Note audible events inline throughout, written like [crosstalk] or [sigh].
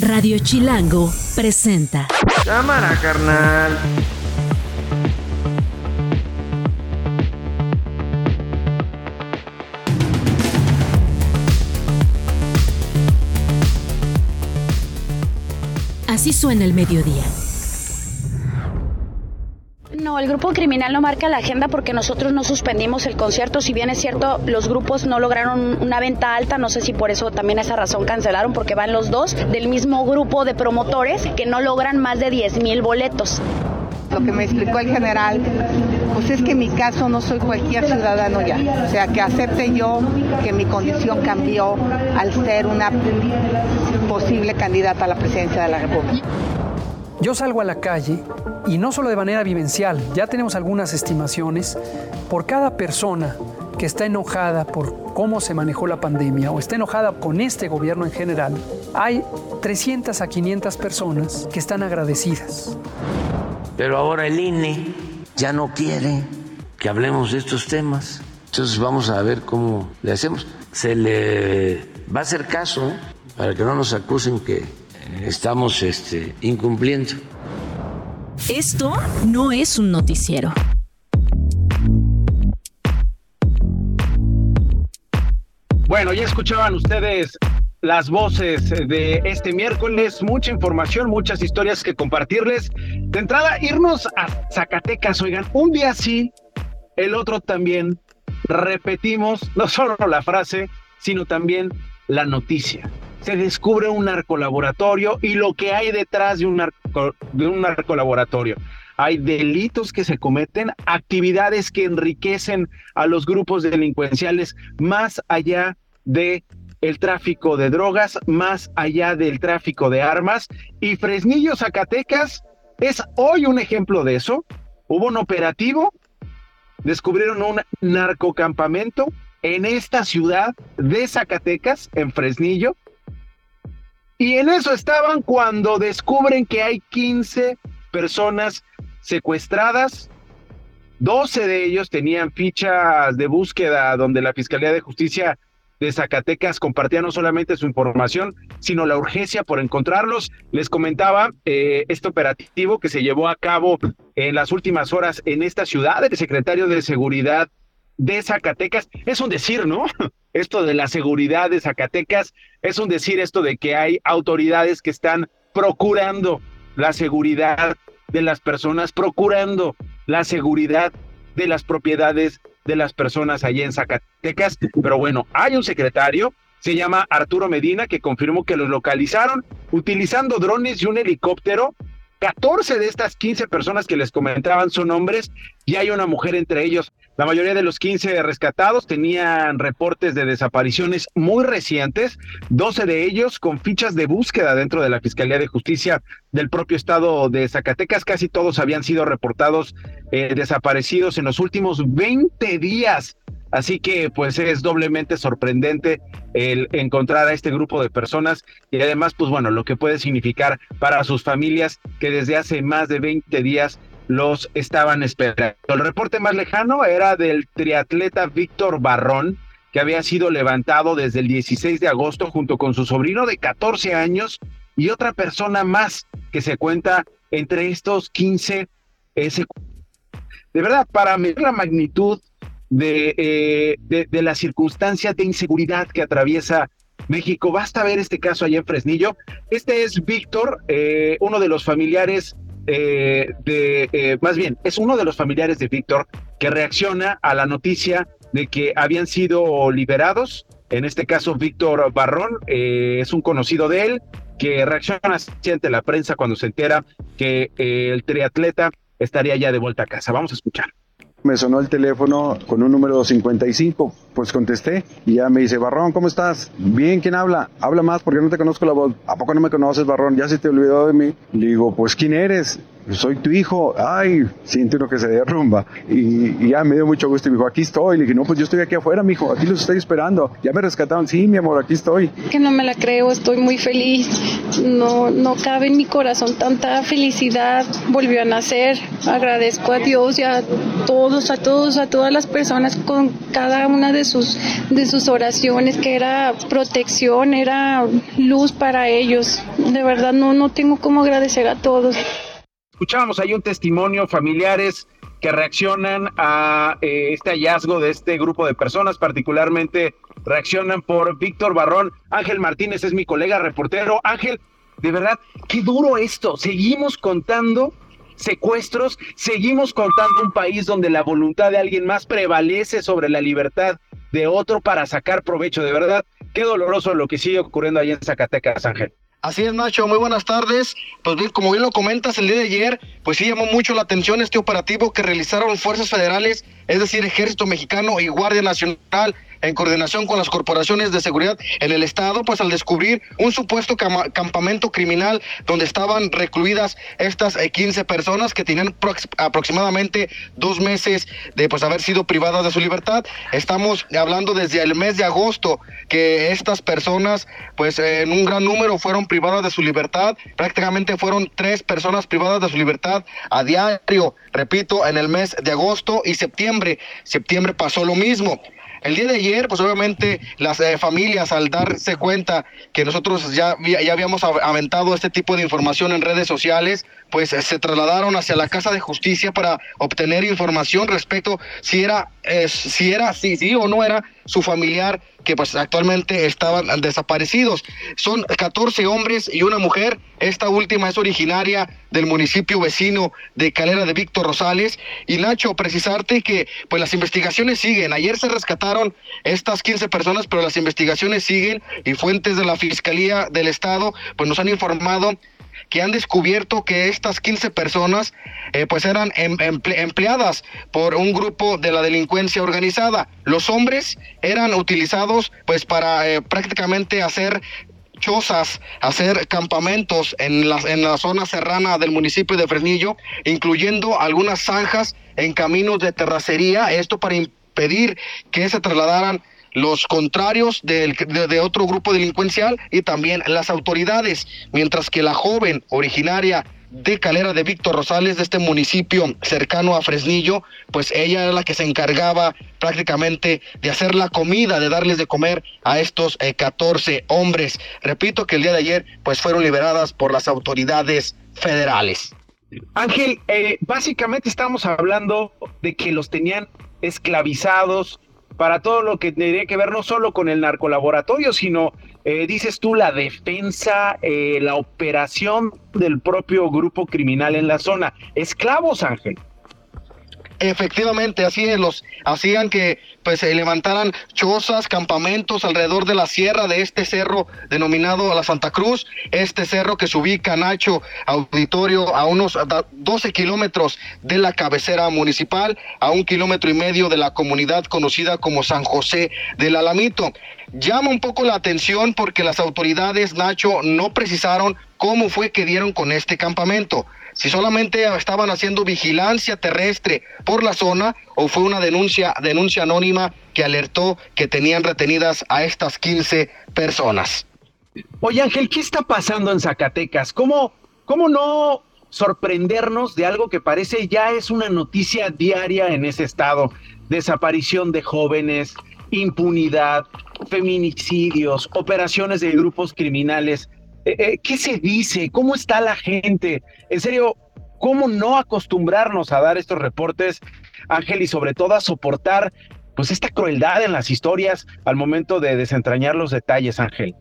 Radio Chilango presenta. Cámara, carnal. Así suena el mediodía. El grupo criminal no marca la agenda porque nosotros no suspendimos el concierto. Si bien es cierto, los grupos no lograron una venta alta, no sé si por eso también esa razón cancelaron, porque van los dos del mismo grupo de promotores que no logran más de 10 mil boletos. Lo que me explicó el general, pues es que en mi caso no soy cualquier ciudadano ya. O sea, que acepte yo que mi condición cambió al ser una posible candidata a la presidencia de la República. Yo salgo a la calle y no solo de manera vivencial, ya tenemos algunas estimaciones, por cada persona que está enojada por cómo se manejó la pandemia o está enojada con este gobierno en general, hay 300 a 500 personas que están agradecidas. Pero ahora el INE ya no quiere que hablemos de estos temas. Entonces vamos a ver cómo le hacemos. Se le va a hacer caso para que no nos acusen que estamos este, incumpliendo. Esto no es un noticiero. Bueno, ya escuchaban ustedes las voces de este miércoles, mucha información, muchas historias que compartirles. De entrada, irnos a Zacatecas, oigan, un día sí, el otro también. Repetimos no solo la frase, sino también la noticia. Se descubre un narcolaboratorio y lo que hay detrás de un, narco, de un narcolaboratorio. Hay delitos que se cometen, actividades que enriquecen a los grupos delincuenciales más allá de el tráfico de drogas, más allá del tráfico de armas. Y Fresnillo, Zacatecas, es hoy un ejemplo de eso. Hubo un operativo, descubrieron un narcocampamento en esta ciudad de Zacatecas, en Fresnillo. Y en eso estaban cuando descubren que hay 15 personas secuestradas. 12 de ellos tenían fichas de búsqueda donde la Fiscalía de Justicia de Zacatecas compartía no solamente su información, sino la urgencia por encontrarlos. Les comentaba eh, este operativo que se llevó a cabo en las últimas horas en esta ciudad. El secretario de Seguridad de Zacatecas, es un decir, ¿no? Esto de la seguridad de Zacatecas, es un decir esto de que hay autoridades que están procurando la seguridad de las personas, procurando la seguridad de las propiedades de las personas allá en Zacatecas. Pero bueno, hay un secretario, se llama Arturo Medina, que confirmó que los localizaron utilizando drones y un helicóptero 14 de estas 15 personas que les comentaban son hombres y hay una mujer entre ellos. La mayoría de los 15 rescatados tenían reportes de desapariciones muy recientes, 12 de ellos con fichas de búsqueda dentro de la Fiscalía de Justicia del propio estado de Zacatecas. Casi todos habían sido reportados eh, desaparecidos en los últimos 20 días. Así que pues es doblemente sorprendente el encontrar a este grupo de personas y además pues bueno, lo que puede significar para sus familias que desde hace más de 20 días los estaban esperando. El reporte más lejano era del triatleta Víctor Barrón, que había sido levantado desde el 16 de agosto junto con su sobrino de 14 años y otra persona más que se cuenta entre estos 15 ese de verdad, para medir la magnitud eh, de, de, la circunstancia de inseguridad que atraviesa México. Basta ver este caso allá en Fresnillo. Este es Víctor, eh, uno de los familiares eh, de, más bien, es uno de los familiares de Víctor que reacciona a la noticia de que habían sido liberados. En este caso, Víctor Barrón es un conocido de él que reacciona ante la prensa cuando se entera que el triatleta estaría ya de vuelta a casa. Vamos a escuchar. Me sonó el teléfono con un número 55, pues contesté y ya me dice, Barrón, ¿cómo estás? Bien, ¿quién habla? Habla más porque no te conozco la voz. ¿A poco no me conoces, Barrón? Ya se te olvidó de mí. Le digo, pues ¿quién eres? soy tu hijo, ay, siente uno que se derrumba. Y, ya me dio mucho gusto y me dijo, aquí estoy. Le dije, no, pues yo estoy aquí afuera, mi hijo, aquí los estoy esperando. Ya me rescataron, sí, mi amor, aquí estoy. Que no me la creo, estoy muy feliz. No, no cabe en mi corazón tanta felicidad. Volvió a nacer. Agradezco a Dios y a todos, a todos, a todas las personas con cada una de sus, de sus oraciones, que era protección, era luz para ellos. De verdad, no, no tengo cómo agradecer a todos. Escuchábamos ahí un testimonio, familiares que reaccionan a eh, este hallazgo de este grupo de personas, particularmente reaccionan por Víctor Barrón. Ángel Martínez es mi colega reportero. Ángel, de verdad, qué duro esto. Seguimos contando secuestros, seguimos contando un país donde la voluntad de alguien más prevalece sobre la libertad de otro para sacar provecho. De verdad, qué doloroso lo que sigue ocurriendo ahí en Zacatecas, Ángel. Así es, Nacho, muy buenas tardes. Pues como bien lo comentas, el día de ayer, pues sí llamó mucho la atención este operativo que realizaron fuerzas federales, es decir, Ejército Mexicano y Guardia Nacional en coordinación con las corporaciones de seguridad en el estado, pues al descubrir un supuesto campamento criminal donde estaban recluidas estas 15 eh, personas que tenían aproximadamente dos meses de pues haber sido privadas de su libertad. Estamos hablando desde el mes de agosto que estas personas pues en un gran número fueron privadas de su libertad. Prácticamente fueron tres personas privadas de su libertad a diario, repito, en el mes de agosto y septiembre. Septiembre pasó lo mismo. El día de ayer, pues obviamente las eh, familias al darse cuenta que nosotros ya, ya habíamos aventado este tipo de información en redes sociales, pues eh, se trasladaron hacia la Casa de Justicia para obtener información respecto si era, eh, si era, sí, sí o no era su familiar que pues actualmente estaban desaparecidos. Son 14 hombres y una mujer. Esta última es originaria del municipio vecino de Calera de Víctor Rosales. Y Nacho, precisarte que pues las investigaciones siguen. Ayer se rescataron estas 15 personas, pero las investigaciones siguen y fuentes de la Fiscalía del Estado pues nos han informado que han descubierto que estas 15 personas eh, pues eran em, empleadas por un grupo de la delincuencia organizada. Los hombres eran utilizados pues para eh, prácticamente hacer chozas, hacer campamentos en la, en la zona serrana del municipio de Fresnillo, incluyendo algunas zanjas en caminos de terracería, esto para impedir que se trasladaran los contrarios de, otro grupo delincuencial y también las autoridades, mientras que la joven originaria de Calera de Víctor Rosales, de este municipio cercano a Fresnillo, pues ella era la que se encargaba prácticamente de hacer la comida, de darles de comer a estos 14 eh, hombres. Repito que el día de ayer pues fueron liberadas por las autoridades federales. Ángel, eh, básicamente estamos hablando de que los tenían esclavizados, para todo lo que tendría que ver no solo con el narcolaboratorio, sino, eh, dices tú, la defensa, eh, la operación del propio grupo criminal en la zona. Esclavos, Ángel. Efectivamente, así los hacían que pues se levantaran chozas, campamentos alrededor de la sierra de este cerro denominado la Santa Cruz, este cerro que se ubica Nacho Auditorio a unos 12 kilómetros de la cabecera municipal, a un kilómetro y medio de la comunidad conocida como San José del Alamito. Llama un poco la atención porque las autoridades, Nacho, no precisaron cómo fue que dieron con este campamento si solamente estaban haciendo vigilancia terrestre por la zona o fue una denuncia, denuncia anónima que alertó que tenían retenidas a estas 15 personas. Oye Ángel, ¿qué está pasando en Zacatecas? ¿Cómo, cómo no sorprendernos de algo que parece ya es una noticia diaria en ese estado? Desaparición de jóvenes, impunidad, feminicidios, operaciones de grupos criminales. Eh, eh, ¿Qué se dice? ¿Cómo está la gente? En serio, ¿cómo no acostumbrarnos a dar estos reportes, Ángel, y sobre todo a soportar pues esta crueldad en las historias al momento de desentrañar los detalles, Ángel?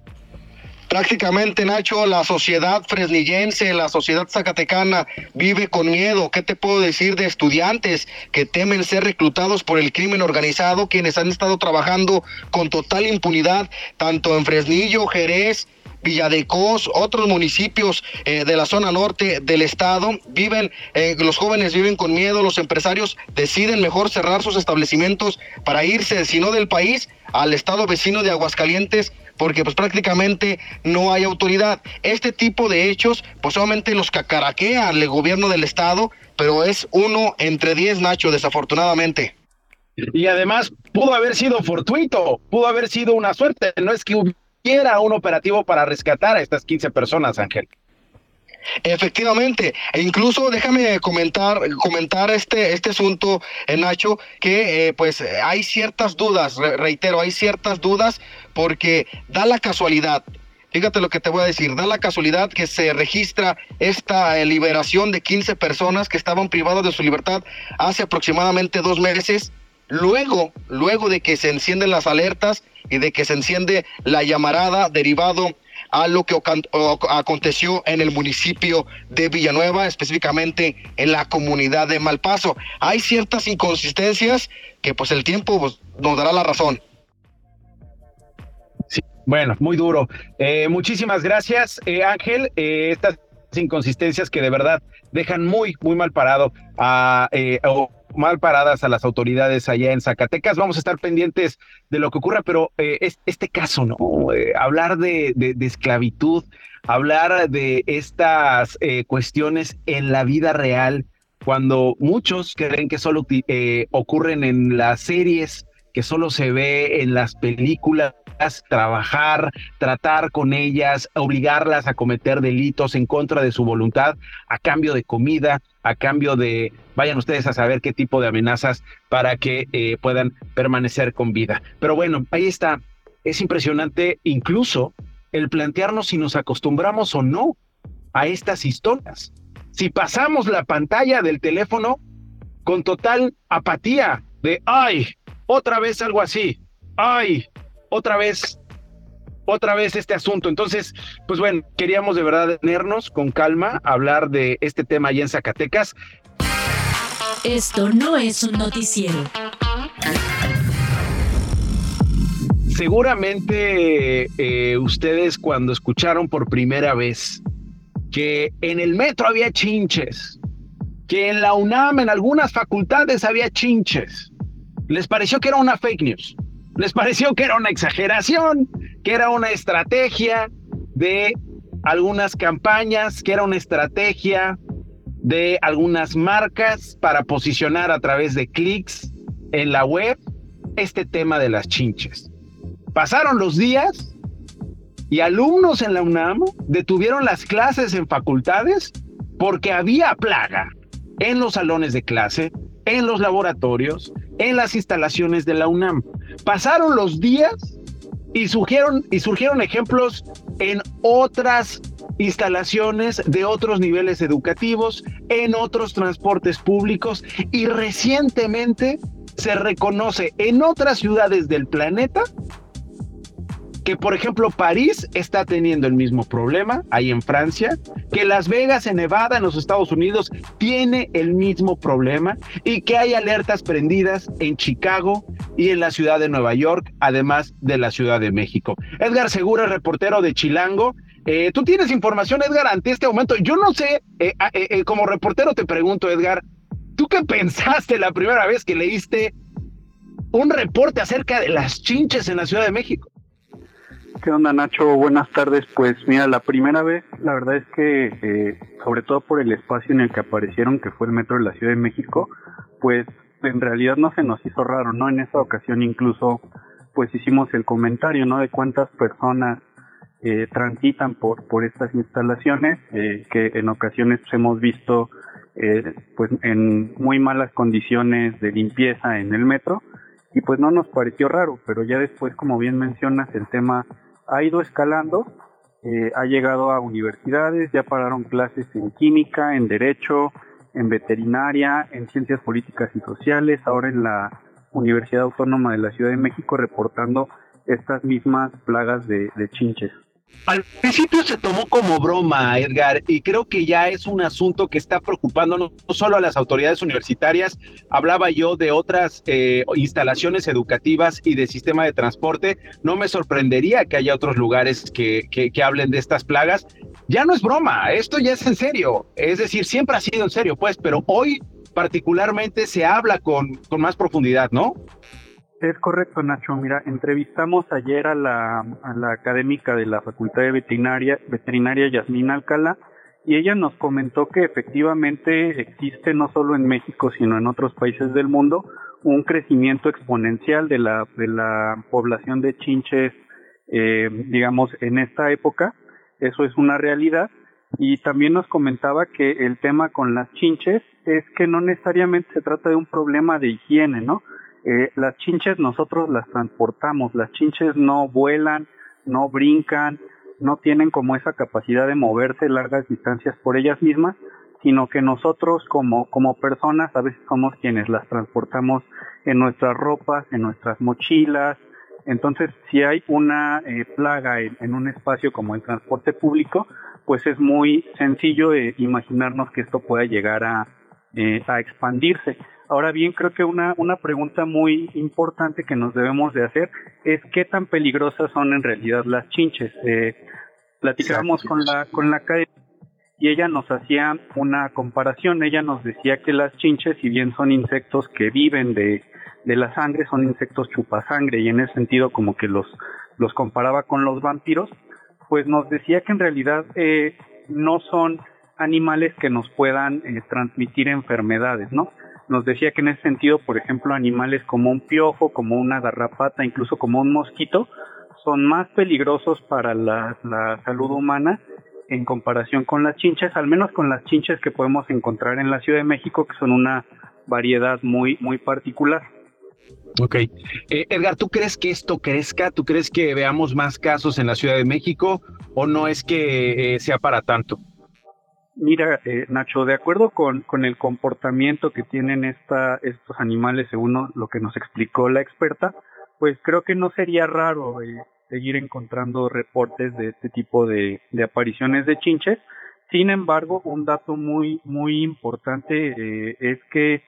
Prácticamente, Nacho, la sociedad fresnillense, la sociedad zacatecana vive con miedo. ¿Qué te puedo decir de estudiantes que temen ser reclutados por el crimen organizado, quienes han estado trabajando con total impunidad, tanto en Fresnillo, Jerez, Villadecos, otros municipios eh, de la zona norte del estado, viven, eh, los jóvenes viven con miedo, los empresarios deciden mejor cerrar sus establecimientos para irse, si no del país, al estado vecino de Aguascalientes porque pues prácticamente no hay autoridad. Este tipo de hechos, pues solamente los cacaraquea el gobierno del estado, pero es uno entre diez, Nacho, desafortunadamente. Y además pudo haber sido fortuito, pudo haber sido una suerte, no es que hubiera un operativo para rescatar a estas 15 personas, Ángel. Efectivamente, e incluso déjame comentar, comentar este, este asunto, eh, Nacho, que eh, pues hay ciertas dudas, reitero, hay ciertas dudas porque da la casualidad, fíjate lo que te voy a decir, da la casualidad que se registra esta eh, liberación de 15 personas que estaban privadas de su libertad hace aproximadamente dos meses, luego, luego de que se encienden las alertas y de que se enciende la llamarada derivado a lo que aconteció en el municipio de Villanueva, específicamente en la comunidad de Malpaso. Hay ciertas inconsistencias que pues el tiempo pues, nos dará la razón. Bueno, muy duro. Eh, muchísimas gracias, eh, Ángel. Eh, estas inconsistencias que de verdad dejan muy, muy mal parado a, mal paradas a las autoridades allá en Zacatecas. Vamos a estar pendientes de lo que ocurra, pero eh, este caso, ¿no? Eh, hablar de, esclavitud, hablar de estas eh, cuestiones en la vida real, cuando muchos creen que solo ocurren en las series, que solo se ve en las películas, trabajar, tratar con ellas, obligarlas a cometer delitos en contra de su voluntad a cambio de comida, a cambio de, vayan ustedes a saber qué tipo de amenazas para que eh, puedan permanecer con vida. Pero bueno, ahí está. Es impresionante incluso el plantearnos si nos acostumbramos o no a estas historias. Si pasamos la pantalla del teléfono con total apatía de, ay, otra vez algo así, ay, otra vez, otra vez este asunto. Entonces, pues bueno, queríamos de verdad tenernos con calma, hablar de este tema allá en Zacatecas. Esto no es un noticiero. Seguramente eh, ustedes cuando escucharon por primera vez que en el metro había chinches, que en la UNAM en algunas facultades había chinches, les pareció que era una fake news les pareció que era una exageración, que era una estrategia de algunas campañas, que era una estrategia de algunas marcas para posicionar a través de clics en la web este tema de las chinches. Pasaron los días y alumnos en la UNAM detuvieron las clases en facultades porque había plaga en los salones de clase, en los laboratorios, en las instalaciones de la UNAM. Pasaron los días y surgieron, y surgieron ejemplos en otras instalaciones de otros niveles educativos, en otros transportes públicos y recientemente se reconoce en otras ciudades del planeta que por ejemplo París está teniendo el mismo problema ahí en Francia, que Las Vegas en Nevada en los Estados Unidos tiene el mismo problema y que hay alertas prendidas en Chicago y en la ciudad de Nueva York, además de la Ciudad de México. Edgar Segura, reportero de Chilango. Eh, Tú tienes información, Edgar, ante este momento. Yo no sé, eh, eh, como reportero te pregunto, Edgar, ¿tú qué [laughs] pensaste la primera vez que leíste un reporte acerca de las chinches en la Ciudad de México? ¿Qué onda Nacho? Buenas tardes. Pues mira, la primera vez, la verdad es que, eh, sobre todo por el espacio en el que aparecieron, que fue el metro de la Ciudad de México, pues en realidad no se nos hizo raro, ¿no? En esa ocasión incluso, pues hicimos el comentario, ¿no? De cuántas personas eh, transitan por, por estas instalaciones, eh, que en ocasiones hemos visto, eh, pues en muy malas condiciones de limpieza en el metro, y pues no nos pareció raro, pero ya después, como bien mencionas, el tema ha ido escalando, eh, ha llegado a universidades, ya pararon clases en química, en derecho, en veterinaria, en ciencias políticas y sociales, ahora en la Universidad Autónoma de la Ciudad de México reportando estas mismas plagas de chinches. Al principio se tomó como broma, Edgar, y creo que ya es un asunto que está preocupando no solo a las autoridades universitarias, hablaba yo de otras eh, instalaciones educativas y de sistema de transporte, no me sorprendería que haya otros lugares que, que, hablen de estas plagas. Ya no es broma, esto ya es en serio, es decir, siempre ha sido en serio, pues, pero hoy particularmente se habla con, con más profundidad, ¿no? Es correcto, Nacho. Mira, entrevistamos ayer a la, académica de la Facultad de Veterinaria, Veterinaria Yasmín Alcalá y ella nos comentó que efectivamente existe no solo en México sino en otros países del mundo un crecimiento exponencial de la de la población de chinches eh, digamos en esta época. Eso es una realidad. Y también nos comentaba que el tema con las chinches es que no necesariamente se trata de un problema de higiene no eh, las chinches nosotros las transportamos, las chinches no vuelan, no brincan, no tienen como esa capacidad de moverse largas distancias por ellas mismas, sino que nosotros como, como personas a veces somos quienes las transportamos en nuestras ropas, en nuestras mochilas. Entonces, si hay una eh, plaga en, un espacio como el transporte público, pues es muy sencillo eh, imaginarnos que esto pueda llegar a, a expandirse. Ahora bien, creo que una, una pregunta muy importante que nos debemos de hacer es qué tan peligrosas son en realidad las chinches. Eh, platicábamos con la, con la y ella nos hacía una comparación. Ella nos decía que las chinches, si bien son insectos que viven de, de la sangre, son insectos chupasangre y en ese sentido como que los, los comparaba con los vampiros, pues nos decía que en realidad eh, no son animales que nos puedan eh, transmitir enfermedades, ¿no? Nos decía que en ese sentido, por ejemplo, animales como un piojo, como una garrapata, incluso como un mosquito, son más peligrosos para la, salud humana en comparación con las chinches, al menos con las chinches que podemos encontrar en la Ciudad de México, que son una variedad muy, muy particular. Ok. Eh, Edgar, ¿tú crees que esto crezca? ¿Tú crees que veamos más casos en la Ciudad de México o no es que eh, sea para tanto? Mira, eh, Nacho, de acuerdo con, con el comportamiento que tienen esta, estos animales, según lo que nos explicó la experta, pues creo que no sería raro eh, seguir encontrando reportes de este tipo de, apariciones de chinches. Sin embargo, un dato muy, muy importante eh, es que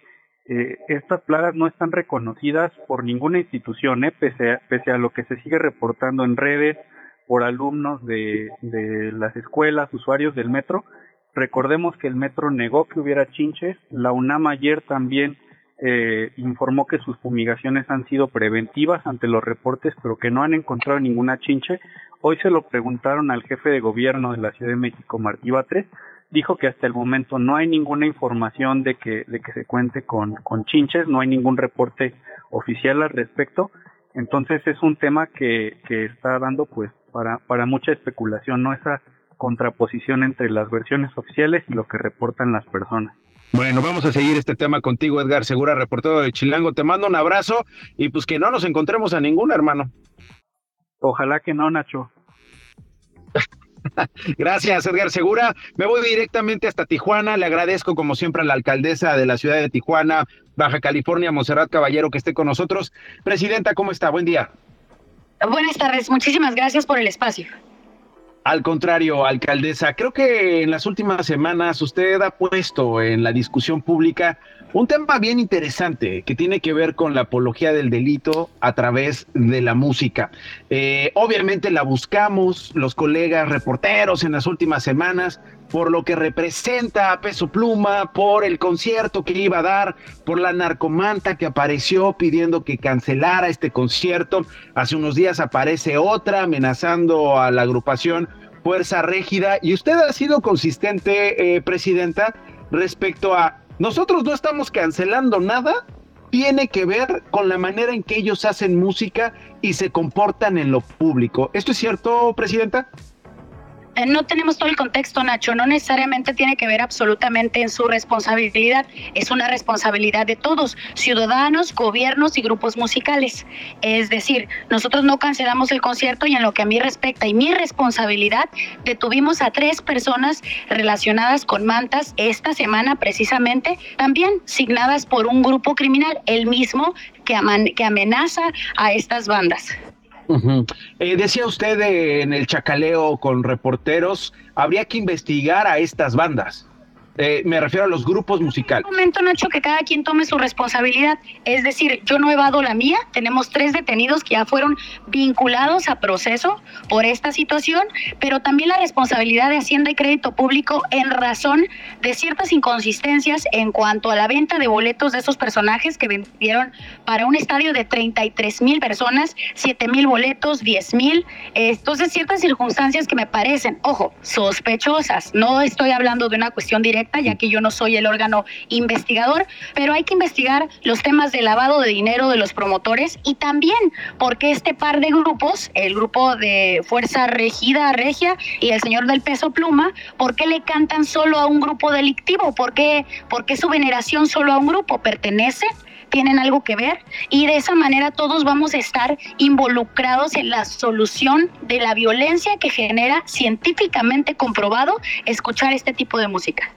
eh, estas plagas no están reconocidas por ninguna institución, eh, pese, a, pese a lo que se sigue reportando en redes por alumnos de las escuelas, usuarios del metro, Recordemos que el metro negó que hubiera chinches. La UNAM ayer también eh, informó que sus fumigaciones han sido preventivas ante los reportes, pero que no han encontrado ninguna chinche. Hoy se lo preguntaron al jefe de gobierno de la Ciudad de México, Martí Batres. Dijo que hasta el momento no hay ninguna información de que, de que se cuente con, con chinches, no hay ningún reporte oficial al respecto. Entonces es un tema que, que está dando pues para, para mucha especulación, ¿no? Esa contraposición entre las versiones oficiales y lo que reportan las personas. Bueno, vamos a seguir este tema contigo, Edgar Segura, reportero de Chilango. Te mando un abrazo y pues que no nos encontremos a ningún hermano. Ojalá que no, Nacho. [laughs] Gracias, Edgar Segura. Me voy directamente hasta Tijuana. Le agradezco, como siempre, a la alcaldesa de la ciudad de Tijuana, Baja California, Monserrat Caballero, que esté con nosotros. Presidenta, ¿cómo está? Buen día. Buenas tardes. Muchísimas gracias por el espacio. Al contrario, alcaldesa, creo que en las últimas semanas usted ha puesto en la discusión pública un tema bien interesante que tiene que ver con la apología del delito a través de la música. Eh, obviamente la buscamos los colegas reporteros en las últimas semanas por lo que representa a Peso Pluma, por el concierto que iba a dar, por la narcomanta que apareció pidiendo que cancelara este concierto. Hace unos días aparece otra amenazando a la agrupación Fuerza Régida y usted ha sido consistente, eh, Presidenta, respecto a nosotros no estamos cancelando nada, tiene que ver con la manera en que ellos hacen música y se comportan en lo público. ¿Esto es cierto, Presidenta? Eh, no tenemos todo el contexto, Nacho. No necesariamente tiene que ver absolutamente en su responsabilidad. Es una responsabilidad de todos, ciudadanos, gobiernos y grupos musicales. Es decir, nosotros no cancelamos el concierto y en lo que a mí respecta y mi responsabilidad, detuvimos a tres personas relacionadas con mantas esta semana precisamente, también signadas por un grupo criminal, el mismo que, que amenaza a estas bandas. Eh, decía usted en el chacaleo con reporteros, habría que investigar a estas bandas. Eh, me refiero a los grupos musicales. Un momento, Nacho, que cada quien tome su responsabilidad. Es decir, yo no he evado la mía. Tenemos tres detenidos que ya fueron vinculados a proceso por esta situación, pero también la responsabilidad de Hacienda y Crédito Público en razón de ciertas inconsistencias en cuanto a la venta de boletos de esos personajes que vendieron para un estadio de 33 mil personas, 7 mil boletos, 10 mil. Entonces, ciertas circunstancias que me parecen, ojo, sospechosas. No estoy hablando de una cuestión directa ya que yo no soy el órgano investigador, pero hay que investigar los temas de lavado de dinero de los promotores y también porque este par de grupos, el grupo de Fuerza Regida Regia y el señor del peso pluma, ¿por qué le cantan solo a un grupo delictivo? ¿Por qué, por qué su veneración solo a un grupo? ¿Pertenece? tienen algo que ver y de esa manera todos vamos a estar involucrados en la solución de la violencia que genera científicamente comprobado escuchar este tipo de música.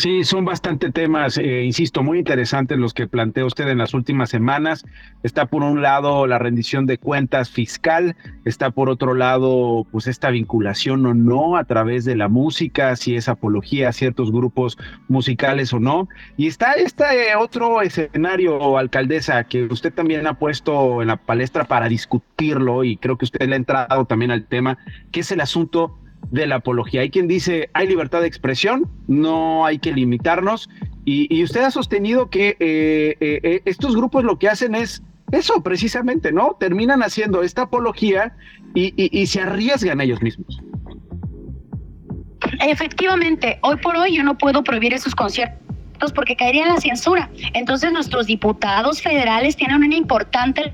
Sí, son bastante temas, eh, insisto, muy interesantes los que plantea usted en las últimas semanas. Está por un lado la rendición de cuentas fiscal, está por otro lado, pues esta vinculación o no a través de la música, si es apología a ciertos grupos musicales o no. Y está este otro escenario, alcaldesa, que usted también ha puesto en la palestra para discutirlo y creo que usted le ha entrado también al tema, que es el asunto de la apología. Hay quien dice, hay libertad de expresión, no hay que limitarnos. Y, usted ha sostenido que eh, eh, eh, estos grupos lo que hacen es eso precisamente, ¿no? Terminan haciendo esta apología y, se arriesgan ellos mismos. Efectivamente, hoy por hoy yo no puedo prohibir esos conciertos porque caería en la censura. Entonces nuestros diputados federales tienen una importante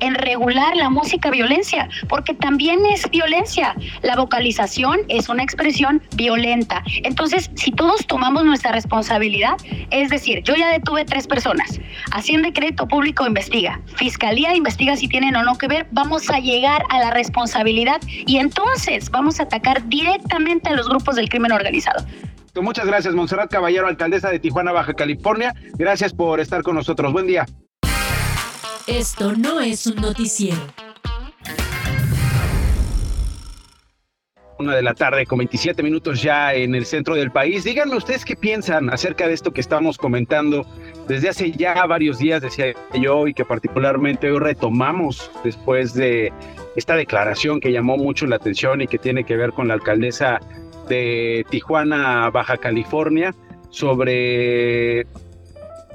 en regular la música violencia, porque también es violencia. La vocalización es una expresión violenta. Entonces, si todos tomamos nuestra responsabilidad, es decir, yo ya detuve tres personas, Hacienda decreto Público investiga, Fiscalía investiga si tienen o no que ver, vamos a llegar a la responsabilidad y entonces vamos a atacar directamente a los grupos del crimen organizado. Muchas gracias, Monserrat Caballero, alcaldesa de Tijuana, Baja California. Gracias por estar con nosotros. Buen día. Esto no es un noticiero. Una de la tarde con 27 minutos ya en el centro del país. Díganme ustedes qué piensan acerca de esto que estamos comentando desde hace ya varios días, decía yo, y que particularmente hoy retomamos después de esta declaración que llamó mucho la atención y que tiene que ver con la alcaldesa de Tijuana, Baja California, sobre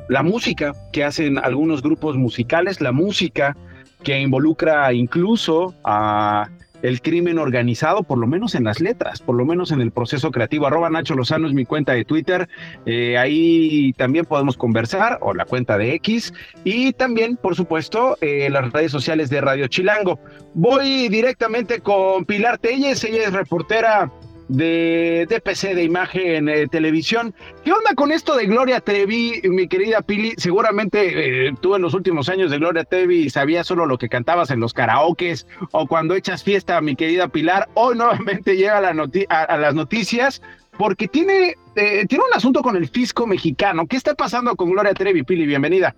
la música que hacen algunos grupos musicales, la música que involucra incluso a el crimen organizado, por lo menos en las letras, por lo menos en el proceso creativo. Arroba Nacho Lozano es mi cuenta de Twitter. Eh, ahí también podemos conversar, o la cuenta de X, y también, por supuesto, eh, las redes sociales de Radio Chilango. Voy directamente con Pilar Telles, ella es reportera de DPC de imagen eh, televisión. ¿Qué onda con esto de Gloria Trevi, mi querida Pili? Seguramente eh, tú en los últimos años de Gloria Trevi sabías solo lo que cantabas en los karaokes o cuando echas fiesta, mi querida Pilar. Hoy nuevamente [laughs] llega la a, las noticias porque tiene, eh, tiene un asunto con el fisco mexicano. ¿Qué está pasando con Gloria Trevi, Pili? Bienvenida.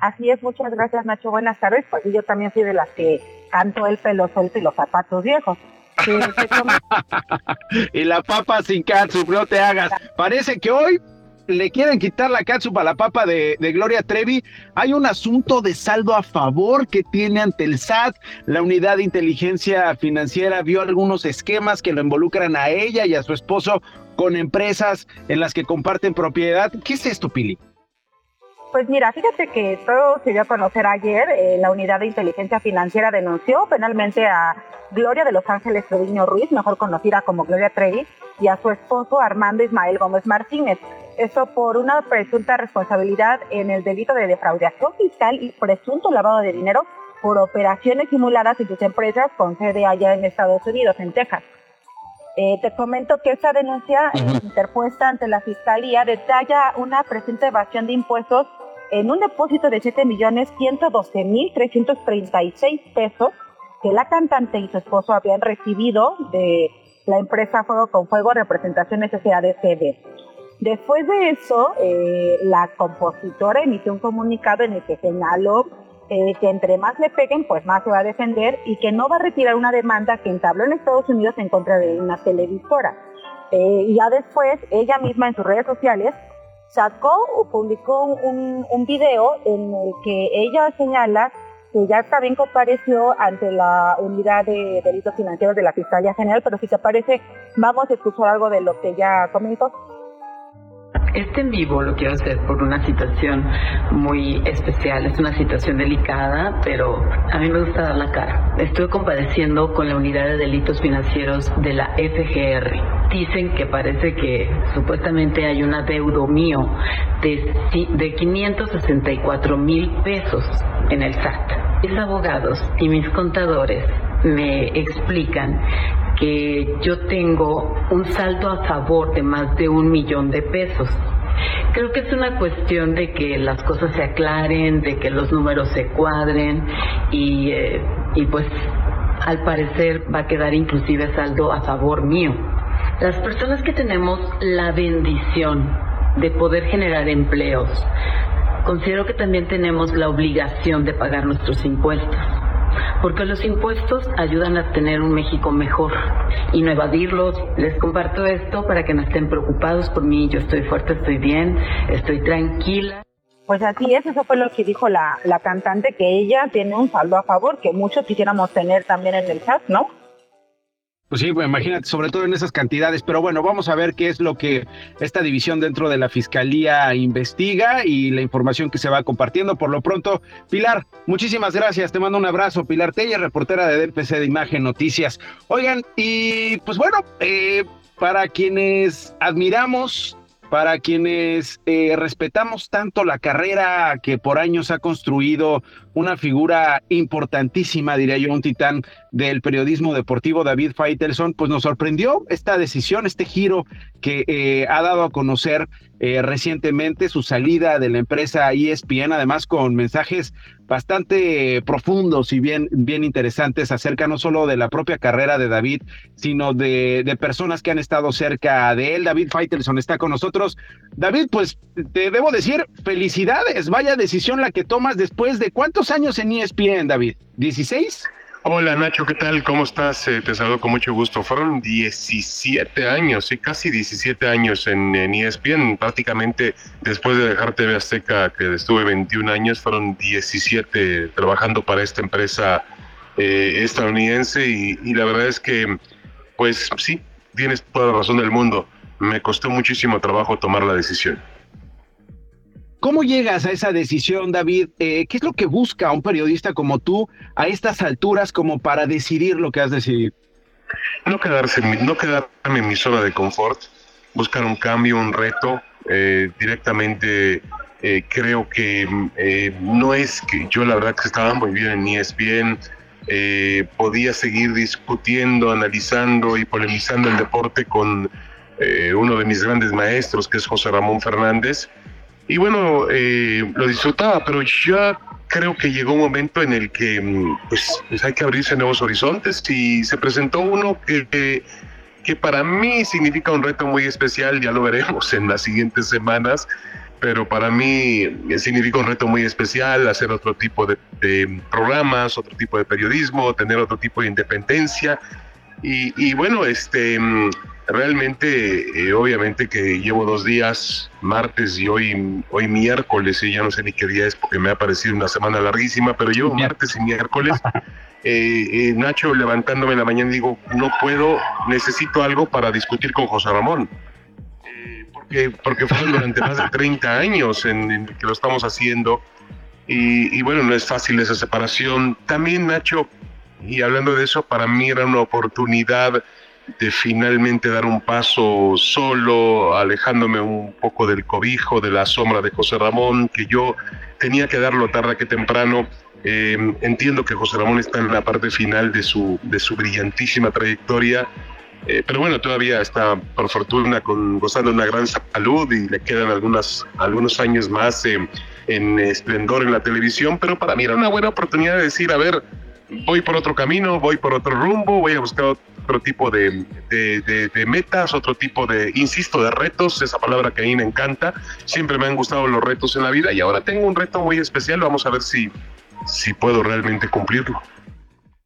Así es, muchas gracias Nacho, buenas tardes. Pues yo también soy de las que canto el pelo suelto y los zapatos viejos. [laughs] y la papa sin catsup, no te hagas. Parece que hoy le quieren quitar la catsup a la papa de, Gloria Trevi. Hay un asunto de saldo a favor que tiene ante el SAT. La unidad de inteligencia financiera vio algunos esquemas que lo involucran a ella y a su esposo con empresas en las que comparten propiedad. ¿Qué es esto, Pili? Pues mira, fíjate que todo se dio a conocer ayer. Eh, la unidad de inteligencia financiera denunció penalmente a Gloria de Los Ángeles Treviño Ruiz, mejor conocida como Gloria Trevi, y a su esposo Armando Ismael Gómez Martínez. Eso por una presunta responsabilidad en el delito de defraudación fiscal y presunto lavado de dinero por operaciones simuladas en sus empresas con sede allá en Estados Unidos, en Texas. Eh, te comento que esta denuncia eh, interpuesta ante la Fiscalía detalla una presunta evasión de impuestos en un depósito de 7.112.336 pesos que la cantante y su esposo habían recibido de la empresa Fuego con Fuego Representaciones S.A.D.C.D. Después de eso, eh, la compositora emitió un comunicado en el que señaló eh, que entre más le peguen, pues más se va a defender y que no va a retirar una demanda que entabló en Estados Unidos en contra de una televisora. Eh, y ya después, ella misma en sus redes sociales sacó o publicó un, video en el que ella señala que ya también compareció ante la unidad de delitos financieros de la Fiscalía General, pero si te parece, vamos a escuchar algo de lo que ella comentó. Este en vivo lo quiero hacer por una situación muy especial, es una situación delicada, pero a mí me gusta dar la cara. Estoy compadeciendo con la unidad de delitos financieros de la FGR. Dicen que parece que supuestamente hay un adeudo mío de, de 564 mil pesos en el SAT. Mis abogados y mis contadores me explican que yo tengo un saldo a favor de más de un millón de pesos. Creo que es una cuestión de que las cosas se aclaren, de que los números se cuadren y, eh, y pues al parecer va a quedar inclusive saldo a favor mío. Las personas que tenemos la bendición de poder generar empleos, considero que también tenemos la obligación de pagar nuestros impuestos porque los impuestos ayudan a tener un México mejor y no evadirlos. Les comparto esto para que no estén preocupados por mí. Yo estoy fuerte, estoy bien, estoy tranquila. Pues así es, eso fue lo que dijo la, la cantante, que ella tiene un saldo a favor, que muchos quisiéramos tener también en el chat, ¿no? Pues sí, pues imagínate, sobre todo en esas cantidades. Pero bueno, vamos a ver qué es lo que esta división dentro de la Fiscalía investiga y la información que se va compartiendo. Por lo pronto, Pilar, muchísimas gracias. Te mando un abrazo. Pilar Tella, reportera de DPC de Imagen Noticias. Oigan, y pues bueno, eh, para quienes admiramos para quienes eh, respetamos tanto la carrera que por años ha construido una figura importantísima, diría yo, un titán del periodismo deportivo, David Faitelson, pues nos sorprendió esta decisión, este giro que eh, ha dado a conocer eh, recientemente su salida de la empresa ESPN, además con mensajes bastante profundos y bien, bien interesantes acerca no solo de la propia carrera de David, sino de, de personas que han estado cerca de él. David Faitelson está con nosotros. David, pues te debo decir, felicidades, vaya decisión la que tomas después de cuántos años en ESPN, David, ¿16? Hola Nacho, ¿qué tal? ¿Cómo estás? Eh, te saludo con mucho gusto. Fueron 17 años, sí, casi 17 años en, ESPN. Prácticamente después de dejar TV Azteca, que estuve 21 años, fueron 17 trabajando para esta empresa eh, estadounidense y la verdad es que, pues sí, tienes toda la razón del mundo. Me costó muchísimo trabajo tomar la decisión. ¿Cómo llegas a esa decisión, David? Eh, ¿Qué es lo que busca un periodista como tú a estas alturas como para decidir lo que has decidido? No quedarse, no quedarme en mi zona de confort, buscar un cambio, un reto. Eh, directamente eh, creo que no es que yo la verdad que estaba muy bien en ESPN, podía seguir discutiendo, analizando y polemizando el deporte con uno de mis grandes maestros, que es José Ramón Fernández y bueno, eh, lo disfrutaba, pero ya creo que llegó un momento en el que mm, pues, pues, hay que abrirse nuevos horizontes y se presentó uno que, que, para mí significa un reto muy especial, ya lo veremos en las siguientes semanas, pero para mí significa un reto muy especial hacer otro tipo de programas, otro tipo de periodismo, tener otro tipo de independencia. Y, y bueno, este mm, realmente, eh, obviamente que llevo dos días, martes y hoy, hoy miércoles, y ya no sé ni qué día es porque me ha parecido una semana larguísima, pero llevo martes y miércoles. [laughs] Eh, eh, Nacho levantándome en la mañana digo, no puedo, necesito algo para discutir con José Ramón. porque, porque fueron durante más de [laughs] 30 años en, que lo estamos haciendo. Y, y bueno, no es fácil esa separación. También, Nacho, y hablando de eso, para mí era una oportunidad de finalmente dar un paso solo, alejándome un poco del cobijo, de la sombra de José Ramón, que yo tenía que darlo tarde que temprano. Em, entiendo que José Ramón está en la parte final de su, de su brillantísima trayectoria, eh, pero bueno, todavía está, por fortuna, gozando de una gran salud y le quedan algunas, algunos años más en esplendor en la televisión, pero para mí era una buena oportunidad de decir, a ver, voy por otro camino, voy por otro rumbo, voy a buscar otro tipo de, metas, otro tipo de, insisto, de retos, esa palabra que a mí me encanta. Siempre me han gustado los retos en la vida y ahora tengo un reto muy especial, vamos a ver si, si puedo realmente cumplirlo.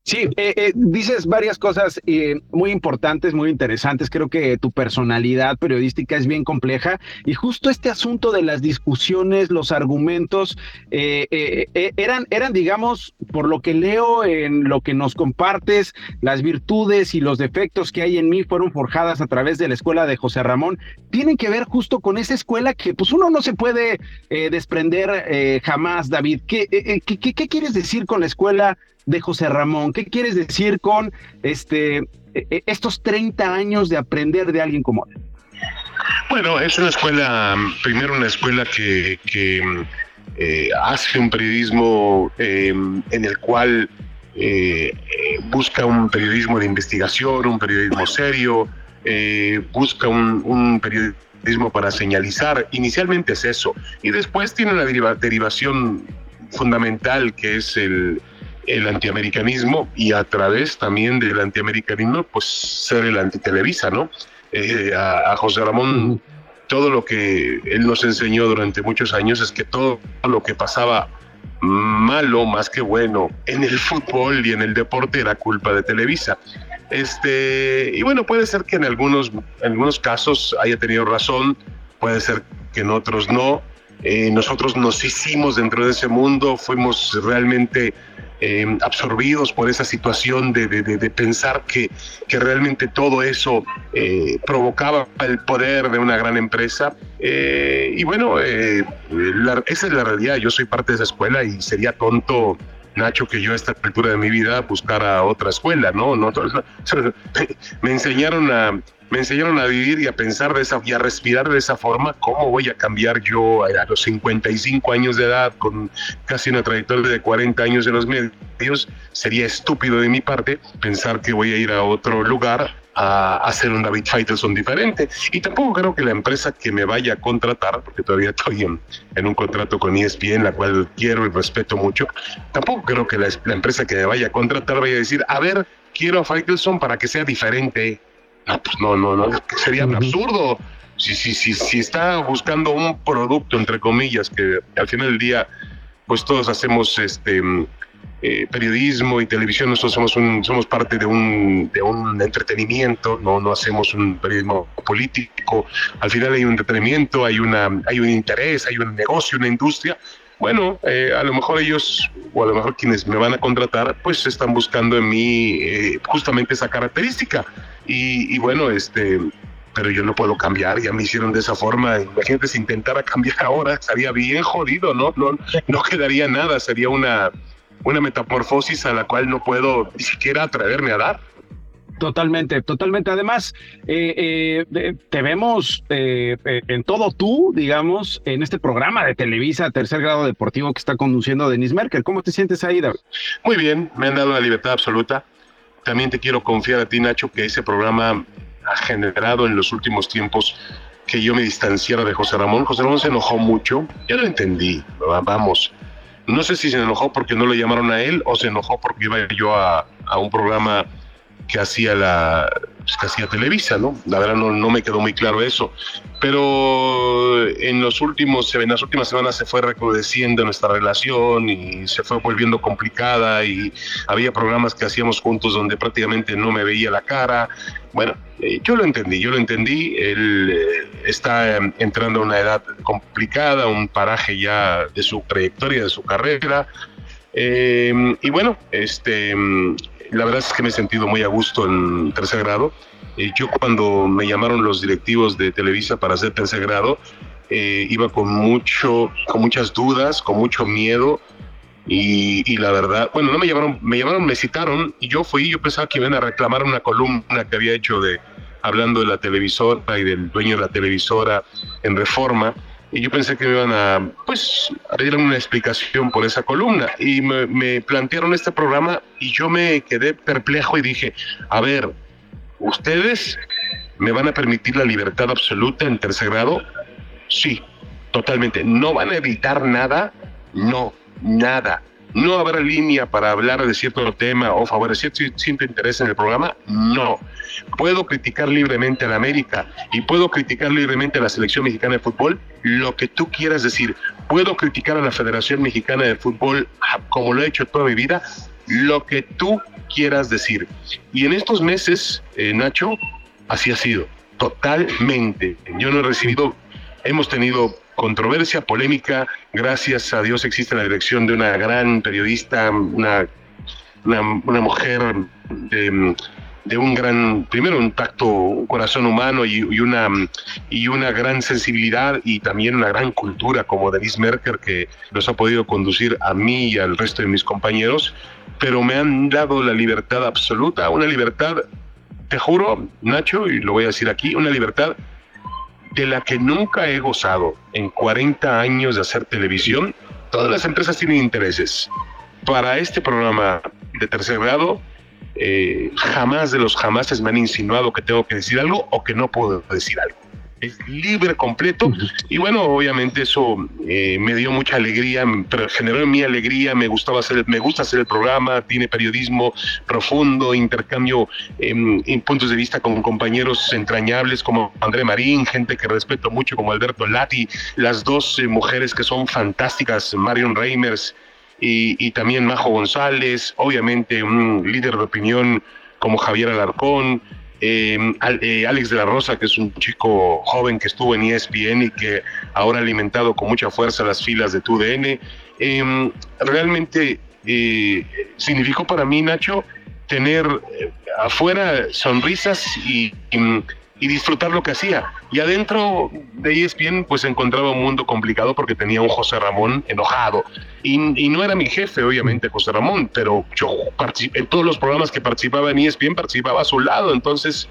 Sí, eh, eh, dices varias cosas eh, muy importantes, muy interesantes. Creo que tu personalidad periodística es bien compleja y justo este asunto de las discusiones, los argumentos, eran, eran, digamos, por lo que leo en lo que nos compartes, las virtudes y los defectos que hay en mí fueron forjadas a través de la escuela de José Ramón. Tienen que ver justo con esa escuela que pues uno no se puede desprender jamás, David. ¿Qué, qué, qué quieres decir con la escuela? De José Ramón? ¿Qué quieres decir con este, e, e, estos 30 años de aprender de alguien como él? Bueno, es una escuela, primero una escuela que, eh, hace un periodismo em, en el cual eh, busca un periodismo de investigación, un periodismo serio, eh, busca un, periodismo para señalizar. Inicialmente es eso. Y después tiene una derivación fundamental que es el, el antiamericanismo y a través también del antiamericanismo, pues ser el antitelevisa, ¿no? Eh, a, José Ramón, todo lo que él nos enseñó durante muchos años es que todo lo que pasaba malo más que bueno en el fútbol y en el deporte era culpa de Televisa. Este, y bueno, puede ser que en algunos, algunos casos haya tenido razón, puede ser que en otros no. Eh, nosotros nos hicimos dentro de ese mundo, fuimos realmente eh, absorbidos por esa situación de, pensar que, realmente todo eso eh, provocaba el poder de una gran empresa. Eh, y bueno, esa es la realidad. Yo soy parte de esa escuela y sería tonto. Nacho, que yo a esta altura de mi vida buscara otra escuela, ¿no? no [laughs] me enseñaron a, me enseñaron a vivir y a pensar de esa y a respirar de esa forma. ¿Cómo voy a cambiar yo a los 55 años de edad con casi una trayectoria de 40 años en los medios? Sería estúpido de mi parte pensar que voy a ir a otro lugar a hacer un David Faitelson diferente. Y tampoco creo que la empresa que me vaya a contratar, porque todavía estoy en, en un contrato con ESPN, la cual quiero y respeto mucho, tampoco creo que la, la empresa que me vaya a contratar vaya a decir, a ver, quiero a Faitelson para que sea diferente no, pues no, no, no, sería absurdo. Si, si, si, si está buscando un producto, entre comillas, que al final del día, pues todos hacemos este eh, periodismo y televisión, nosotros somos, un, somos parte de un, de un entretenimiento, no, no hacemos un periodismo político. Al final hay un entretenimiento, hay, una, hay un interés, hay un negocio, una industria. Bueno, eh, a lo mejor ellos, o a lo mejor quienes me van a contratar, pues están buscando en mí eh, justamente esa característica y, bueno, este, pero yo no puedo cambiar, ya me hicieron de esa forma. Imagínate si intentara cambiar ahora, estaría bien jodido, ¿no? No, no quedaría nada, sería una, una metamorfosis a la cual no puedo ni siquiera atreverme a dar. Totalmente, totalmente. Además, eh, eh, te vemos eh, en todo tú, digamos, en este programa de Televisa, tercer grado deportivo que está conduciendo Denis Merkel. ¿Cómo te sientes ahí, David? Muy bien, me han dado la libertad absoluta. También te quiero confiar a ti, Nacho, que ese programa ha generado en los últimos tiempos que yo me distanciara de José Ramón. José Ramón se enojó mucho, ya lo entendí, vamos. No sé si se enojó porque no lo llamaron a él o se enojó porque iba yo a, a un programa que hacía la pues, que hacía Televisa, ¿no? La verdad no, no, me quedó muy claro eso. Pero en los últimos, en las últimas semanas se fue recrudeciendo nuestra relación y se fue volviendo complicada y había programas que hacíamos juntos donde prácticamente no me veía la cara. Bueno, eh, yo lo entendí, yo lo entendí. Él eh, está em, entrando a una edad complicada, un paraje ya de su trayectoria, de su carrera. Eh, y bueno, este la verdad es que me he sentido muy a gusto en tercer grado. Eh, yo cuando me llamaron los directivos de Televisa para hacer tercer grado, eh, iba con mucho, con muchas dudas, con mucho miedo. Y, la verdad, bueno, no me llamaron, me llamaron, me citaron y yo fui, yo pensaba que iban a reclamar una columna que había hecho de hablando de la televisora y del dueño de la televisora en reforma y yo pensé que me iban a, pues, a una explicación por esa columna. Y me, plantearon este programa y yo me quedé perplejo y dije, a ver, ¿ustedes me van a permitir la libertad absoluta en tercer grado? Sí, totalmente. ¿No van a evitar nada? No, nada no habrá línea para hablar de cierto tema o favorecer cierto interés en el programa, no. Puedo criticar libremente a la América y puedo criticar libremente a la selección mexicana de fútbol, lo que tú quieras decir. Puedo criticar a la Federación Mexicana de Fútbol como lo he hecho toda mi vida, lo que tú quieras decir. Y en estos meses, eh, Nacho, así ha sido, totalmente. Yo no he recibido, hemos tenido controversia, polémica, gracias a Dios existe la dirección de una gran periodista, una, una, mujer de, de, un gran, primero un tacto, un corazón humano y, y, una, y una gran sensibilidad y también una gran cultura como Denise Merker que nos ha podido conducir a mí y al resto de mis compañeros, pero me han dado la libertad absoluta, una libertad, te juro, Nacho, y lo voy a decir aquí, una libertad de la que nunca he gozado en 40 años de hacer televisión. Todas las empresas tienen intereses. Para este programa de tercer grado, eh, jamás de los jamases me han insinuado que tengo que decir algo o que no puedo decir algo es libre completo. Y bueno obviamente eso eh, me dio mucha alegría pero generó en mi alegría me gustaba hacer me gusta hacer el programa tiene periodismo profundo intercambio em, en, puntos de vista con compañeros entrañables como André Marín gente que respeto mucho como Alberto Lati las dos eh, mujeres que son fantásticas Marion Reimers y, y también Majo González obviamente un líder de opinión como Javier Alarcón eh, Alex de la Rosa, que es un chico joven que estuvo en ESPN y que ahora ha alimentado con mucha fuerza las filas de TUDN. Em, realmente eh, significó para mí, Nacho, tener eh, afuera sonrisas y, y disfrutar lo que hacía. Y adentro de ESPN pues encontraba un mundo complicado porque tenía un José Ramón enojado. Y, no era mi jefe, obviamente, José Ramón, pero yo en todos los programas que participaba en ESPN participaba a su lado. Entonces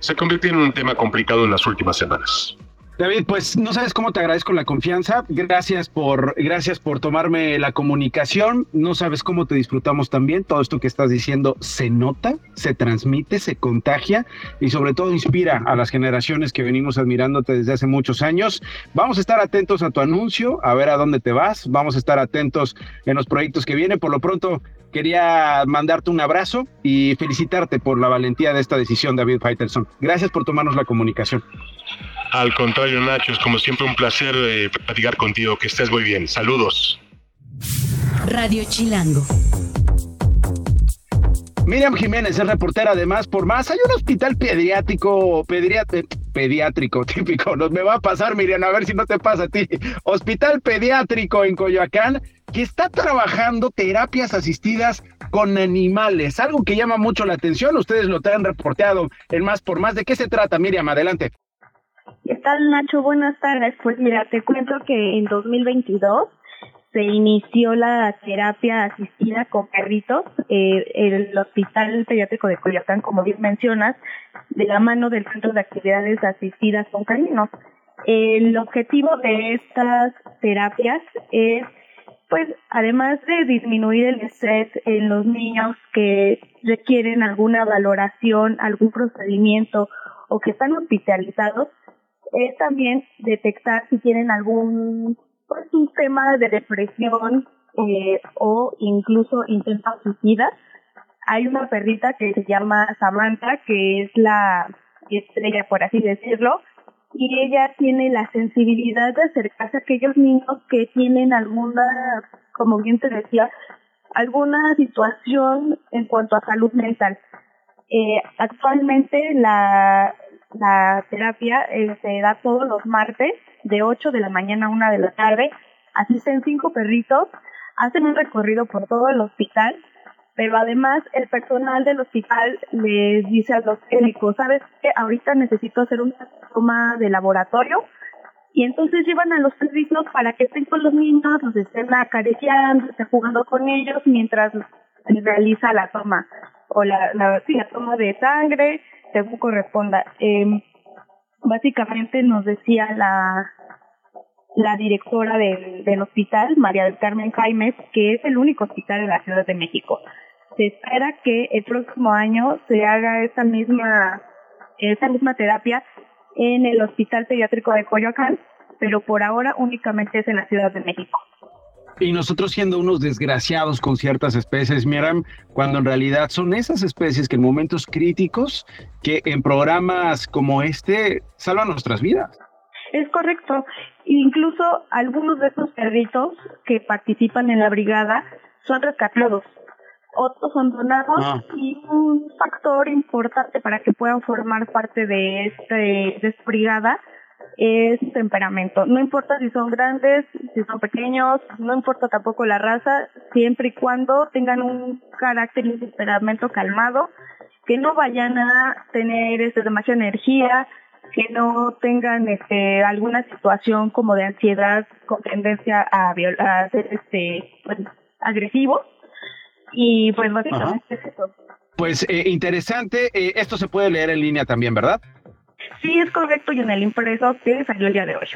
se convirtió en un tema complicado en las últimas semanas. David, pues no sabes cómo te agradezco la confianza. Gracias por, gracias por tomarme la comunicación. No sabes cómo te disfrutamos también. Todo esto que estás diciendo se nota, se transmite, se contagia y sobre todo inspira a las generaciones que venimos admirándote desde hace muchos años. Vamos a estar atentos a tu anuncio, a ver a dónde te vas. Vamos a estar atentos en los proyectos que vienen. Por lo pronto, quería mandarte un abrazo y felicitarte por la valentía de esta decisión, David Faitelson. Gracias por tomarnos la comunicación. Al contrario, Nacho, es como siempre un placer eh, platicar contigo. Que estés muy bien. Saludos. Radio Chilango. Miriam Jiménez es reportera además por más. Hay un hospital pediátrico, pediátrico [laughs] típico. Nos me va a pasar, Miriam, a ver si no te pasa a ti. Hospital pediátrico en Coyoacán que está trabajando terapias asistidas con animales. Algo que llama mucho la atención. Ustedes lo han reporteado en más por más. ¿De qué se trata, Miriam? Adelante. ¿Qué tal, Nacho? Buenas tardes. Pues mira, te cuento que en 2022 se inició la terapia asistida con perritos, eh, el Hospital Pediátrico de Coyoacán, como bien mencionas, de la mano del Centro de Actividades Asistidas con Caninos. El objetivo de estas terapias es, pues, además de disminuir el estrés en los niños que requieren alguna valoración, algún procedimiento o que están hospitalizados, es también detectar si tienen algún pues, un tema de depresión eh, o incluso intentos suicidas. Hay una perrita que se llama Samantha, que es la estrella, por así decirlo, y ella tiene la sensibilidad de acercarse a aquellos niños que tienen alguna, como bien te decía, alguna situación en cuanto a salud mental. Eh, actualmente la, la terapia eh, se da todos los martes de 8 de la mañana a 1 de la tarde. Asisten cinco perritos, hacen un recorrido por todo el hospital, pero además el personal del hospital les dice a los médicos, ¿sabes qué? Ahorita necesito hacer una toma de laboratorio. Y entonces llevan a los perritos para que estén con los niños, los estén acariciando, estén jugando con ellos mientras realiza la toma o la, la, toma de sangre, según corresponda. Eh, básicamente nos decía la, la directora del, del hospital, María del Carmen Jaime, que es el único hospital en la Ciudad de México. Se espera que el próximo año se haga esta misma, esta misma terapia en el Hospital Pediátrico de Coyoacán, pero por ahora únicamente es en la Ciudad de México. Y nosotros siendo unos desgraciados con ciertas especies, Miram, cuando en realidad son esas especies que en momentos críticos, que en programas como este salvan nuestras vidas. Es correcto. Incluso algunos de estos perritos que participan en la brigada son rescatados. otros abandonados Ah. y un factor importante para que puedan formar parte de este de esta brigada es temperamento. No importa si son grandes, si son pequeños, no importa tampoco la raza, siempre y cuando tengan un carácter y un temperamento calmado, que no vayan a tener este, demasiada energía, que no tengan este alguna situación como de ansiedad con tendencia a, viol- a ser este pues, agresivos y pues básicamente es eso. Pues eh, interesante, eh, esto se puede leer en línea también, ¿verdad? Sí, es correcto y en el impreso que salió el día de hoy.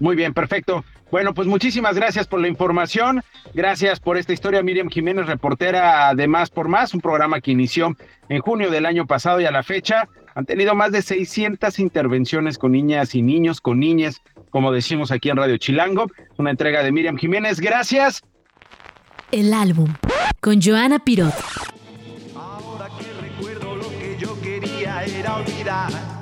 Muy bien, perfecto. Bueno, pues muchísimas gracias por la información. Gracias por esta historia, Miriam Jiménez, reportera de Más por Más, un programa que inició en junio del año pasado y a la fecha han tenido más de 600 intervenciones con niñas y niños, con niñas, como decimos aquí en Radio Chilango. Una entrega de Miriam Jiménez. Gracias. El álbum con Joana Pirot. yo quería era olvidar.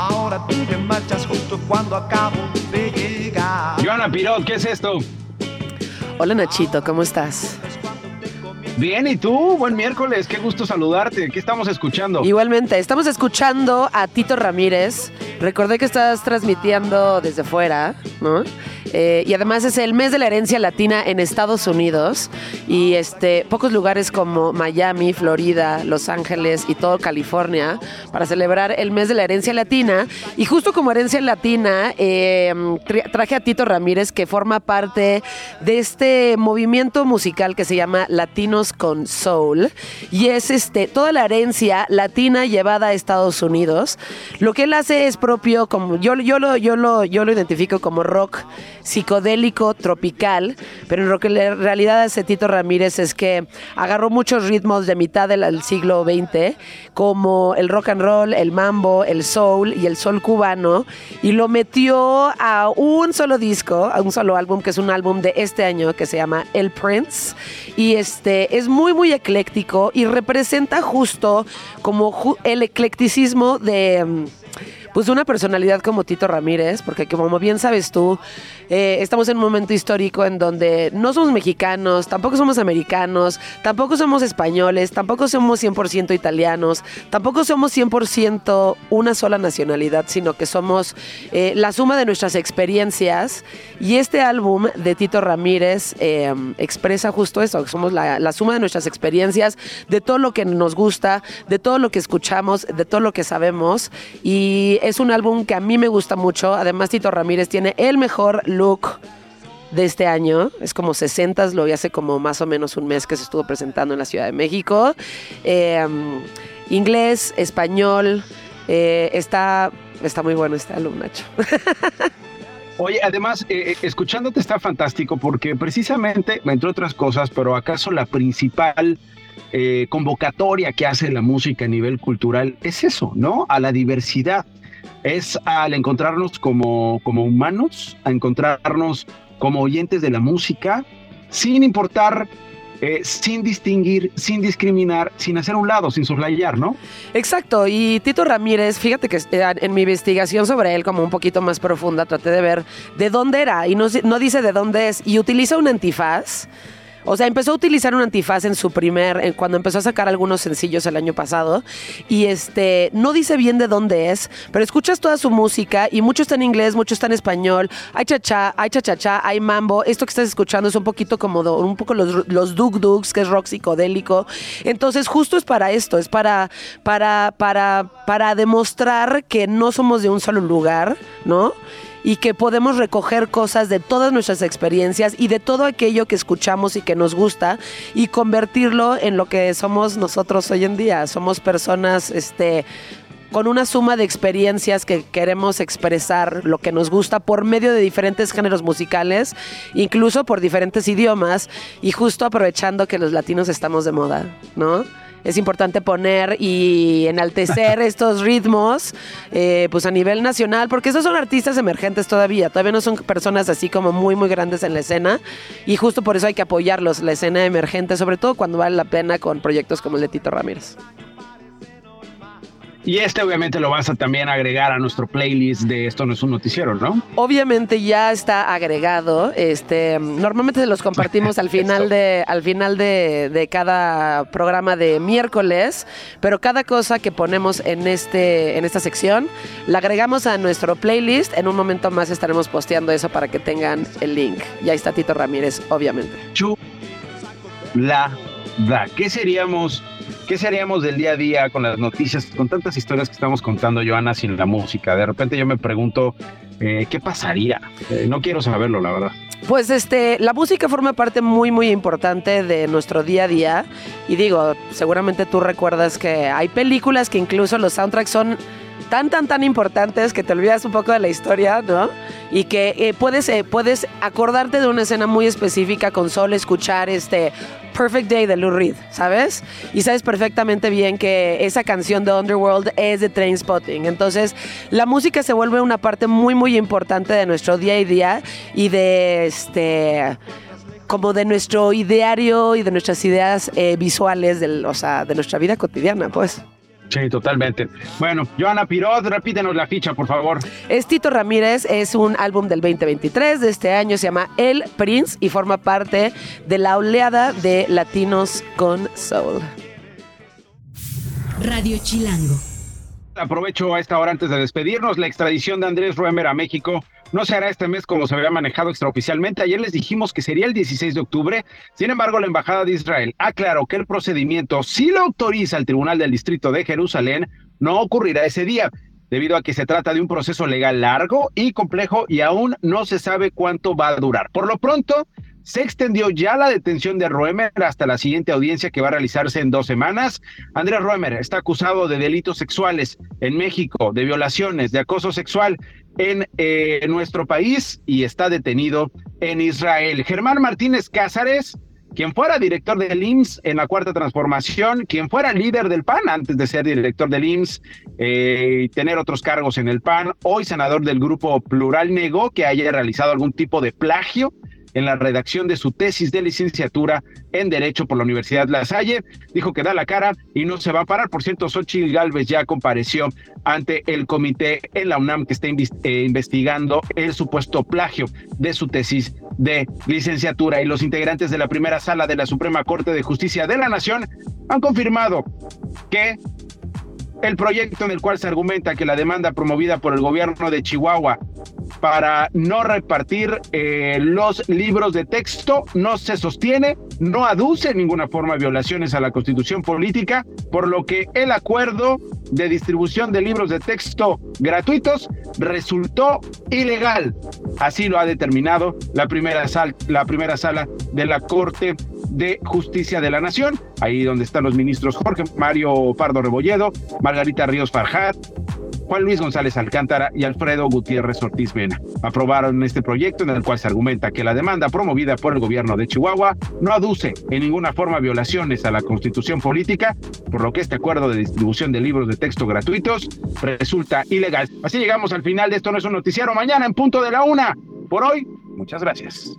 Ahora tú te marchas justo cuando acabo de llegar. Joana Pirot, ¿qué es esto? Hola Nachito, ¿cómo estás? Bien, ¿y tú? Buen miércoles, qué gusto saludarte. ¿Qué estamos escuchando? Igualmente, estamos escuchando a Tito Ramírez. Recordé que estás transmitiendo desde fuera, ¿no? Eh, y además es el mes de la herencia latina en Estados Unidos. Y este, pocos lugares como Miami, Florida, Los Ángeles y todo California para celebrar el mes de la herencia latina. Y justo como herencia latina, tra- traje a Tito Ramírez, que forma parte de este movimiento musical que se llama Latinos con Soul. Y es este, toda la herencia latina llevada a Estados Unidos. Lo que él hace es propio, como yo, yo, lo, yo, lo, yo lo identifico como rock psicodélico tropical, pero lo que en realidad hace Tito Ramírez es que agarró muchos ritmos de mitad del siglo XX, como el rock and roll, el mambo, el soul y el soul cubano, y lo metió a un solo disco, a un solo álbum, que es un álbum de este año que se llama El Prince, y este es muy, muy ecléctico y representa justo como el eclecticismo de... pues una personalidad como Tito Ramírez, porque como bien sabes tú, eh, estamos en un momento histórico en donde no somos mexicanos, tampoco somos americanos, tampoco somos españoles, tampoco somos 100% italianos, tampoco somos 100% una sola nacionalidad, sino que somos eh, la suma de nuestras experiencias. Y este álbum de Tito Ramírez eh, expresa justo eso, que somos la, la suma de nuestras experiencias, de todo lo que nos gusta, de todo lo que escuchamos, de todo lo que sabemos. Y es un álbum que a mí me gusta mucho. Además, Tito Ramírez tiene el mejor look de este año. Es como 60, lo vi hace como más o menos un mes que se estuvo presentando en la Ciudad de México. Eh, inglés, español. eh, está, está muy bueno este álbum, Nacho. [laughs] Oye, además, eh, eh, escuchándote está fantástico porque precisamente, entre otras cosas, pero acaso la principal convocatoria que hace la música a nivel cultural es eso, ¿no? A la diversidad. Es al encontrarnos como, como humanos, a encontrarnos como oyentes de la música, sin importar, eh, sin distinguir, sin discriminar, sin hacer un lado, sin soslayar, ¿no? Exacto, y Tito Ramírez, fíjate que eh, en mi investigación sobre él, como un poquito más profunda, traté de ver de dónde era y no, no dice de dónde es, y utiliza un antifaz. O sea, empezó a utilizar un antifaz en su primer, en- cuando empezó a sacar algunos sencillos el año pasado. Y este, no dice bien de dónde es, pero escuchas toda su música y mucho está en inglés, mucho está en español. Hay cha-cha, hay cha-cha-cha, hay mambo. Esto que estás escuchando es un poquito como un poco los, los dug que es rock psicodélico. Entonces, justo es para esto, es para, para, para, para demostrar que no somos de un solo lugar, ¿no? Y que podemos recoger cosas de todas nuestras experiencias y de todo aquello que escuchamos y que nos gusta y convertirlo en lo que somos nosotros hoy en día. Somos personas este con una suma de experiencias que queremos expresar lo que nos gusta por medio de diferentes géneros musicales, incluso por diferentes idiomas y justo aprovechando que los latinos estamos de moda, ¿no? Es importante poner y enaltecer [laughs] estos ritmos eh, pues a nivel nacional, porque esos son artistas emergentes todavía, todavía no son personas así como muy muy grandes en la escena y justo por eso hay que apoyarlos, la escena emergente, sobre todo cuando vale la pena con proyectos como el de Tito Ramírez. Y este obviamente lo vas a también agregar a nuestro playlist de Esto no es un noticiero, ¿no? Obviamente ya está agregado. Este, normalmente los compartimos al [laughs] final de, al final de, de cada programa de miércoles, pero cada cosa que ponemos en este, en esta sección la agregamos a nuestro playlist. En un momento más estaremos posteando eso para que tengan el link. Ya está Tito Ramírez, obviamente. Chu la da. ¿Qué seríamos? ¿Qué seríamos del día a día con las noticias, con tantas historias que estamos contando, Joana, sin la música? De repente yo me pregunto, eh, ¿qué pasaría? Eh, no quiero saberlo, la verdad. Pues este, la música forma parte muy muy importante de nuestro día a día y digo, seguramente tú recuerdas que hay películas que incluso los soundtracks son tan tan tan importantes que te olvidas un poco de la historia, ¿no? Y que eh, puedes eh, puedes acordarte de una escena muy específica con solo escuchar este Perfect Day de Lou Reed, ¿sabes? Y sabes perfectamente bien que esa canción de Underworld es de Trainspotting. Entonces, la música se vuelve una parte muy, muy importante de nuestro día a día y de este como de nuestro ideario y de nuestras ideas eh, visuales, o sea, de nuestra vida cotidiana, pues. Sí, totalmente. Bueno, Joana Pirot, repítenos la ficha, por favor. Es Tito Ramírez, es un álbum del 2023 de este año, se llama El Prince y forma parte de la oleada de Latinos con Soul. Radio Chilango. Aprovecho a esta hora antes de despedirnos. La extradición de Andrés Ruemer a México no se hará este mes como se había manejado extraoficialmente. Ayer les dijimos que sería el 16 de octubre. Sin embargo, la Embajada de Israel aclaró que el procedimiento, si lo autoriza el Tribunal del Distrito de Jerusalén, no ocurrirá ese día, debido a que se trata de un proceso legal largo y complejo y aún no se sabe cuánto va a durar. Por lo pronto, se extendió ya la detención de Roemer hasta la siguiente audiencia que va a realizarse en dos semanas. Andrés Roemer está acusado de delitos sexuales en México, de violaciones, de acoso sexual en eh, nuestro país y está detenido en Israel. Germán Martínez Cázares, quien fuera director del IMSS en la Cuarta Transformación, quien fuera líder del PAN antes de ser director del IMSS eh, y tener otros cargos en el PAN, hoy senador del Grupo Plural, negó que haya realizado algún tipo de plagio en la redacción de su tesis de licenciatura en Derecho por la Universidad La Salle. Dijo que da la cara y no se va a parar. Por cierto, Xochitl Galvez ya compareció ante el comité en la UNAM que está eh, investigando el supuesto plagio de su tesis de licenciatura. Y los integrantes de la primera sala de la Suprema Corte de Justicia de la Nación han confirmado que el proyecto en el cual se argumenta que la demanda promovida por el gobierno de Chihuahua para no repartir eh, los libros de texto no se sostiene, no aduce en ninguna forma violaciones a la constitución política, por lo que el acuerdo de distribución de libros de texto gratuitos resultó ilegal. Así lo ha determinado la primera, la primera sala de la Corte de Justicia de la Nación, ahí donde están los ministros Jorge Mario Pardo Rebolledo, Margarita Ríos Farjat, Juan Luis González Alcántara y Alfredo Gutiérrez Ortiz Mena. Aprobaron este proyecto en el cual se argumenta que la demanda promovida por el gobierno de Chihuahua no aduce en ninguna forma violaciones a la constitución política, por lo que este acuerdo de distribución de libros de texto gratuitos resulta ilegal. Así llegamos al final de esto no es un noticiero mañana en punto de la una. Por hoy, muchas gracias.